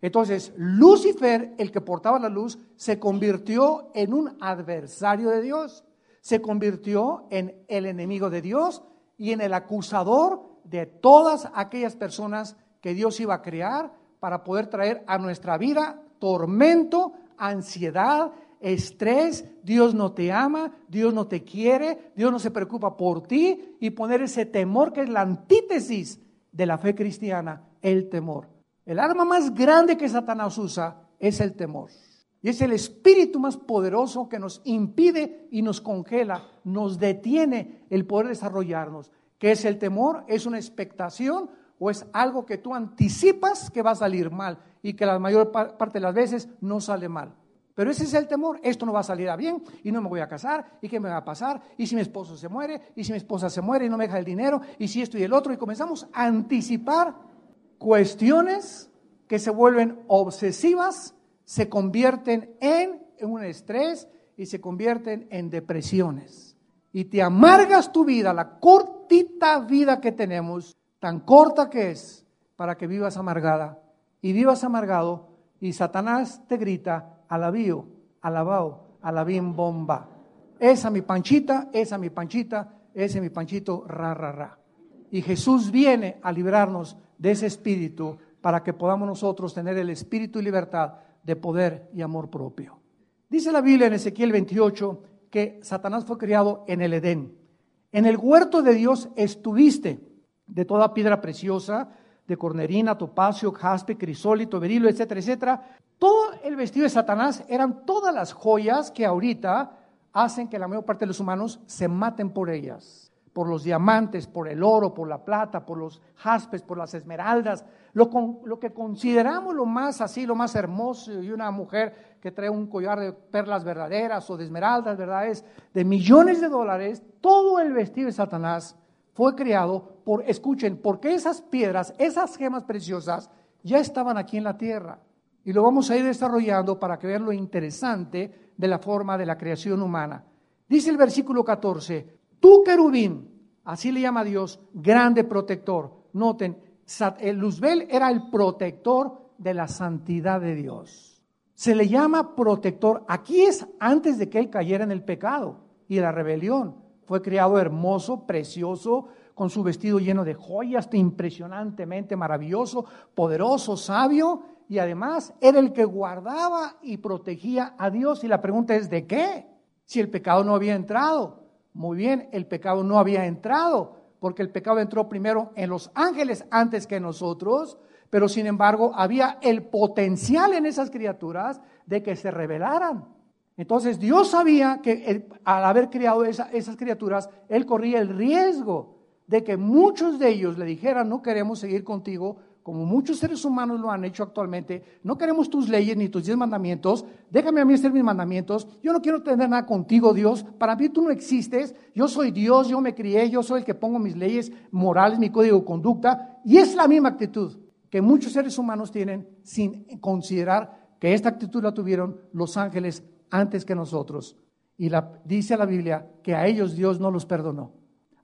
Entonces, Lucifer, el que portaba la luz, se convirtió en un adversario de Dios, se convirtió en el enemigo de Dios y en el acusador de todas aquellas personas que Dios iba a crear para poder traer a nuestra vida tormento, ansiedad, estrés, Dios no te ama, Dios no te quiere, Dios no se preocupa por ti y poner ese temor que es la antítesis de la fe cristiana, el temor. El arma más grande que Satanás usa es el temor. Y es el espíritu más poderoso que nos impide y nos congela, nos detiene el poder desarrollarnos. ¿Qué es el temor? Es una expectación o es algo que tú anticipas que va a salir mal y que la mayor parte de las veces no sale mal. Pero ese es el temor, esto no va a salir a bien y no me voy a casar y qué me va a pasar y si mi esposo se muere y si mi esposa se muere y no me deja el dinero y si esto y el otro y comenzamos a anticipar cuestiones que se vuelven obsesivas, se convierten en, un estrés y se convierten en depresiones. Y te amargas tu vida, la cortita vida que tenemos, tan corta que es, para que vivas amargada y vivas amargado y Satanás te grita, alabío, alabao, alabim bomba. Esa mi panchita, esa mi panchita, ese mi panchito, ra, ra, ra. Y Jesús viene a librarnos de ese espíritu para que podamos nosotros tener el espíritu y libertad de poder y amor propio. Dice la Biblia en Ezequiel 28 que Satanás fue criado en el Edén. En el huerto de Dios estuviste de toda piedra preciosa, de cornerina, topacio, jaspe, crisólito, berilo, etcétera, etcétera. Todo el vestido de Satanás eran todas las joyas que ahorita hacen que la mayor parte de los humanos se maten por ellas, por los diamantes, por el oro, por la plata, por los jaspes, por las esmeraldas, lo, lo que consideramos lo más así, lo más hermoso, y una mujer que trae un collar de perlas verdaderas o de esmeraldas, ¿verdad? Es de millones de dólares, todo el vestido de Satanás fue creado por, escuchen, porque esas piedras, esas gemas preciosas ya estaban aquí en la tierra. Y lo vamos a ir desarrollando para que vean lo interesante de la forma de la creación humana. Dice el versículo 14, tú querubín, así le llama Dios, grande protector. Noten, el Luzbel era el protector de la santidad de Dios. Se le llama protector. Aquí es antes de que él cayera en el pecado y la rebelión. Fue criado hermoso, precioso, con su vestido lleno de joyas, impresionantemente maravilloso, poderoso, sabio, y además era el que guardaba y protegía a Dios. Y la pregunta es, ¿de qué? Si el pecado no había entrado. Muy bien, el pecado no había entrado, porque el pecado entró primero en los ángeles antes que nosotros, pero sin embargo había el potencial en esas criaturas de que se rebelaran. Entonces Dios sabía que al haber criado esas criaturas, Él corría el riesgo de que muchos de ellos le dijeran, no queremos seguir contigo, como muchos seres humanos lo han hecho actualmente, no queremos tus leyes ni tus diez mandamientos, déjame a mí hacer mis mandamientos, yo no quiero tener nada contigo, Dios, para mí tú no existes, yo soy Dios, yo me crié, yo soy el que pongo mis leyes morales, mi código de conducta, y es la misma actitud que muchos seres humanos tienen sin considerar que esta actitud la tuvieron los ángeles antes que nosotros. Y la, dice la Biblia que a ellos Dios no los perdonó.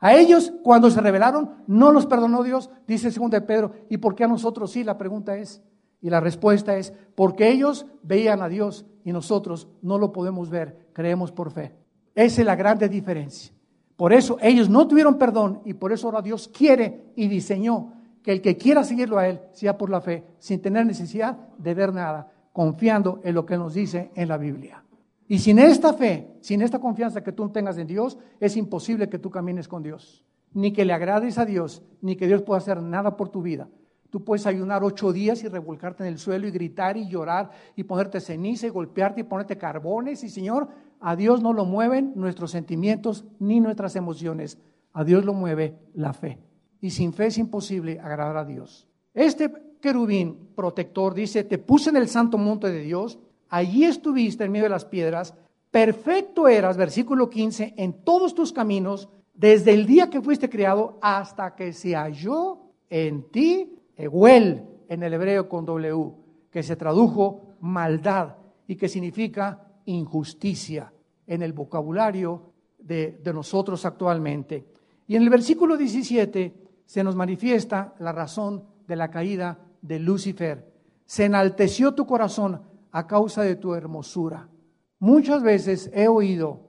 A ellos, cuando se rebelaron, no los perdonó Dios, dice el segundo de Pedro. ¿Y por qué a nosotros sí? La pregunta es, y la respuesta es, porque ellos veían a Dios y nosotros no lo podemos ver, creemos por fe. Esa es la grande diferencia. Por eso ellos no tuvieron perdón y por eso ahora Dios quiere y diseñó que el que quiera seguirlo a Él sea por la fe, sin tener necesidad de ver nada, confiando en lo que nos dice en la Biblia. Y sin esta fe, sin esta confianza que tú tengas en Dios, es imposible que tú camines con Dios. Ni que le agrades a Dios, ni que Dios pueda hacer nada por tu vida. Tú puedes ayunar ocho días y revolcarte en el suelo y gritar y llorar y ponerte ceniza y golpearte y ponerte carbones. Y Señor, a Dios no lo mueven nuestros sentimientos ni nuestras emociones. A Dios lo mueve la fe. Y sin fe es imposible agradar a Dios. Este querubín protector dice, te puse en el santo monte de Dios allí estuviste en medio de las piedras, perfecto eras, versículo 15, en todos tus caminos, desde el día que fuiste criado hasta que se halló en ti, Eguel, en el hebreo con W, que se tradujo maldad y que significa injusticia en el vocabulario de, de nosotros actualmente. Y en el versículo 17 se nos manifiesta la razón de la caída de Lucifer. se enalteció tu corazón a causa de tu hermosura. Muchas veces he oído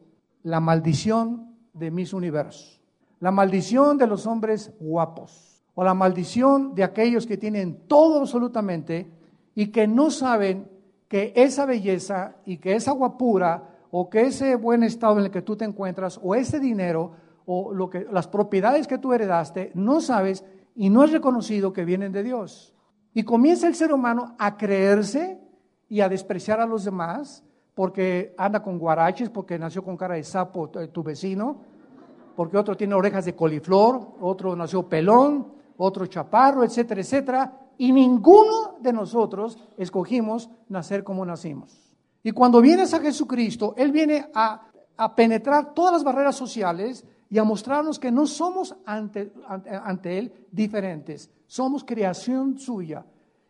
la maldición de mis universos, la maldición de los hombres guapos o la maldición de aquellos que tienen todo absolutamente y que no saben que esa belleza y que esa guapura o que ese buen estado en el que tú te encuentras o ese dinero o lo que, las propiedades que tú heredaste, no sabes y no es reconocido que vienen de Dios. Y comienza el ser humano a creerse y a despreciar a los demás porque anda con guaraches, porque nació con cara de sapo tu vecino, porque otro tiene orejas de coliflor, otro nació pelón, otro chaparro, etcétera, etcétera, y ninguno de nosotros escogimos nacer como nacimos. Y cuando vienes a Jesucristo, Él viene a, a penetrar todas las barreras sociales y a mostrarnos que no somos ante, ante, Él diferentes, somos creación suya.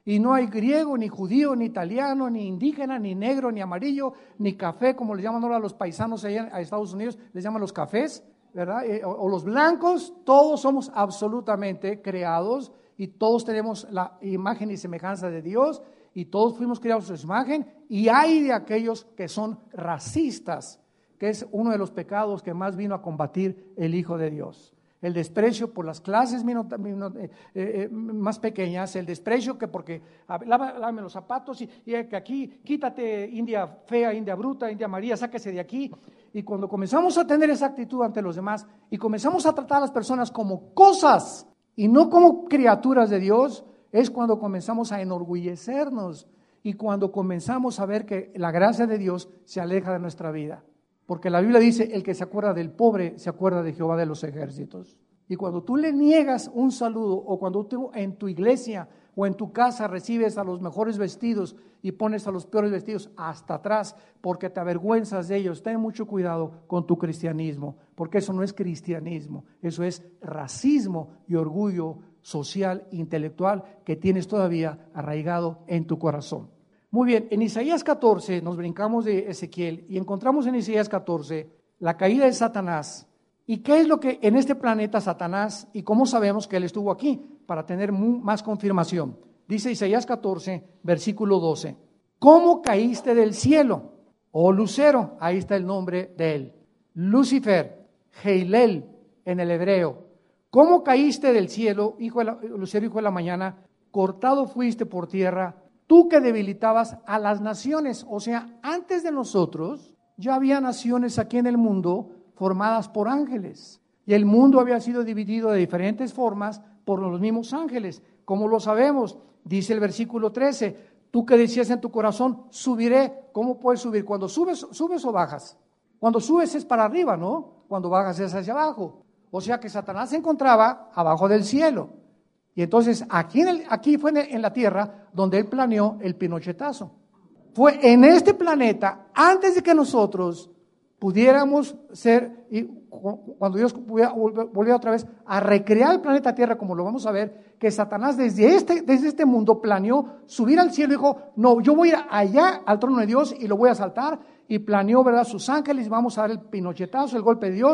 Y no hay griego, ni judío, ni italiano, ni indígena, ni negro, ni amarillo, ni café, como le llaman ahora los paisanos allá en Estados Unidos, les llaman los cafés, ¿verdad? Eh, o, los blancos, todos somos absolutamente creados y todos tenemos la imagen y semejanza de Dios y todos fuimos creados a su imagen y hay de aquellos que son racistas que es uno de los pecados que más vino a combatir el Hijo de Dios. El desprecio por las clases eh, eh, más pequeñas, el desprecio que porque lávame los zapatos y, que aquí quítate India fea, India bruta, India María, sáquese de aquí. Y cuando comenzamos a tener esa actitud ante los demás y comenzamos a tratar a las personas como cosas y no como criaturas de Dios, es cuando comenzamos a enorgullecernos y cuando comenzamos a ver que la gracia de Dios se aleja de nuestra vida. Porque la Biblia dice, el que se acuerda del pobre se acuerda de Jehová de los ejércitos. Y cuando tú le niegas un saludo o cuando tú en tu iglesia o en tu casa recibes a los mejores vestidos y pones a los peores vestidos hasta atrás porque te avergüenzas de ellos, ten mucho cuidado con tu cristianismo, porque eso no es cristianismo, eso es racismo y orgullo social, intelectual que tienes todavía arraigado en tu corazón. Muy bien, en Isaías 14 nos brincamos de Ezequiel y encontramos en Isaías 14 la caída de Satanás. ¿Y qué es lo que en este planeta Satanás y cómo sabemos que él estuvo aquí? Para tener más confirmación. Dice Isaías 14, versículo 12. ¿Cómo caíste del cielo? Oh Lucero, ahí está el nombre de él. Lucifer, Heilel en el hebreo. ¿Cómo caíste del cielo, hijo de Lucero, hijo de la mañana? Cortado fuiste por tierra tú que debilitabas a las naciones. O sea, antes de nosotros ya había naciones aquí en el mundo formadas por ángeles. Y el mundo había sido dividido de diferentes formas por los mismos ángeles. Como lo sabemos, dice el versículo 13, tú que decías en tu corazón, subiré. ¿Cómo puedes subir? Cuando subes, subes o bajas. Cuando subes es para arriba, ¿no? Cuando bajas es hacia abajo. O sea que Satanás se encontraba abajo del cielo. Y entonces aquí, en aquí fue en la Tierra donde él planeó el pinochetazo. Fue en este planeta, antes de que nosotros pudiéramos ser, y cuando Dios volvió otra vez a recrear el planeta Tierra, como lo vamos a ver, que Satanás desde este, desde este mundo planeó subir al cielo y dijo, no, yo voy a ir allá al trono de Dios y lo voy a saltar, y planeó, ¿verdad?, sus ángeles, vamos a dar el pinochetazo, el golpe de Dios,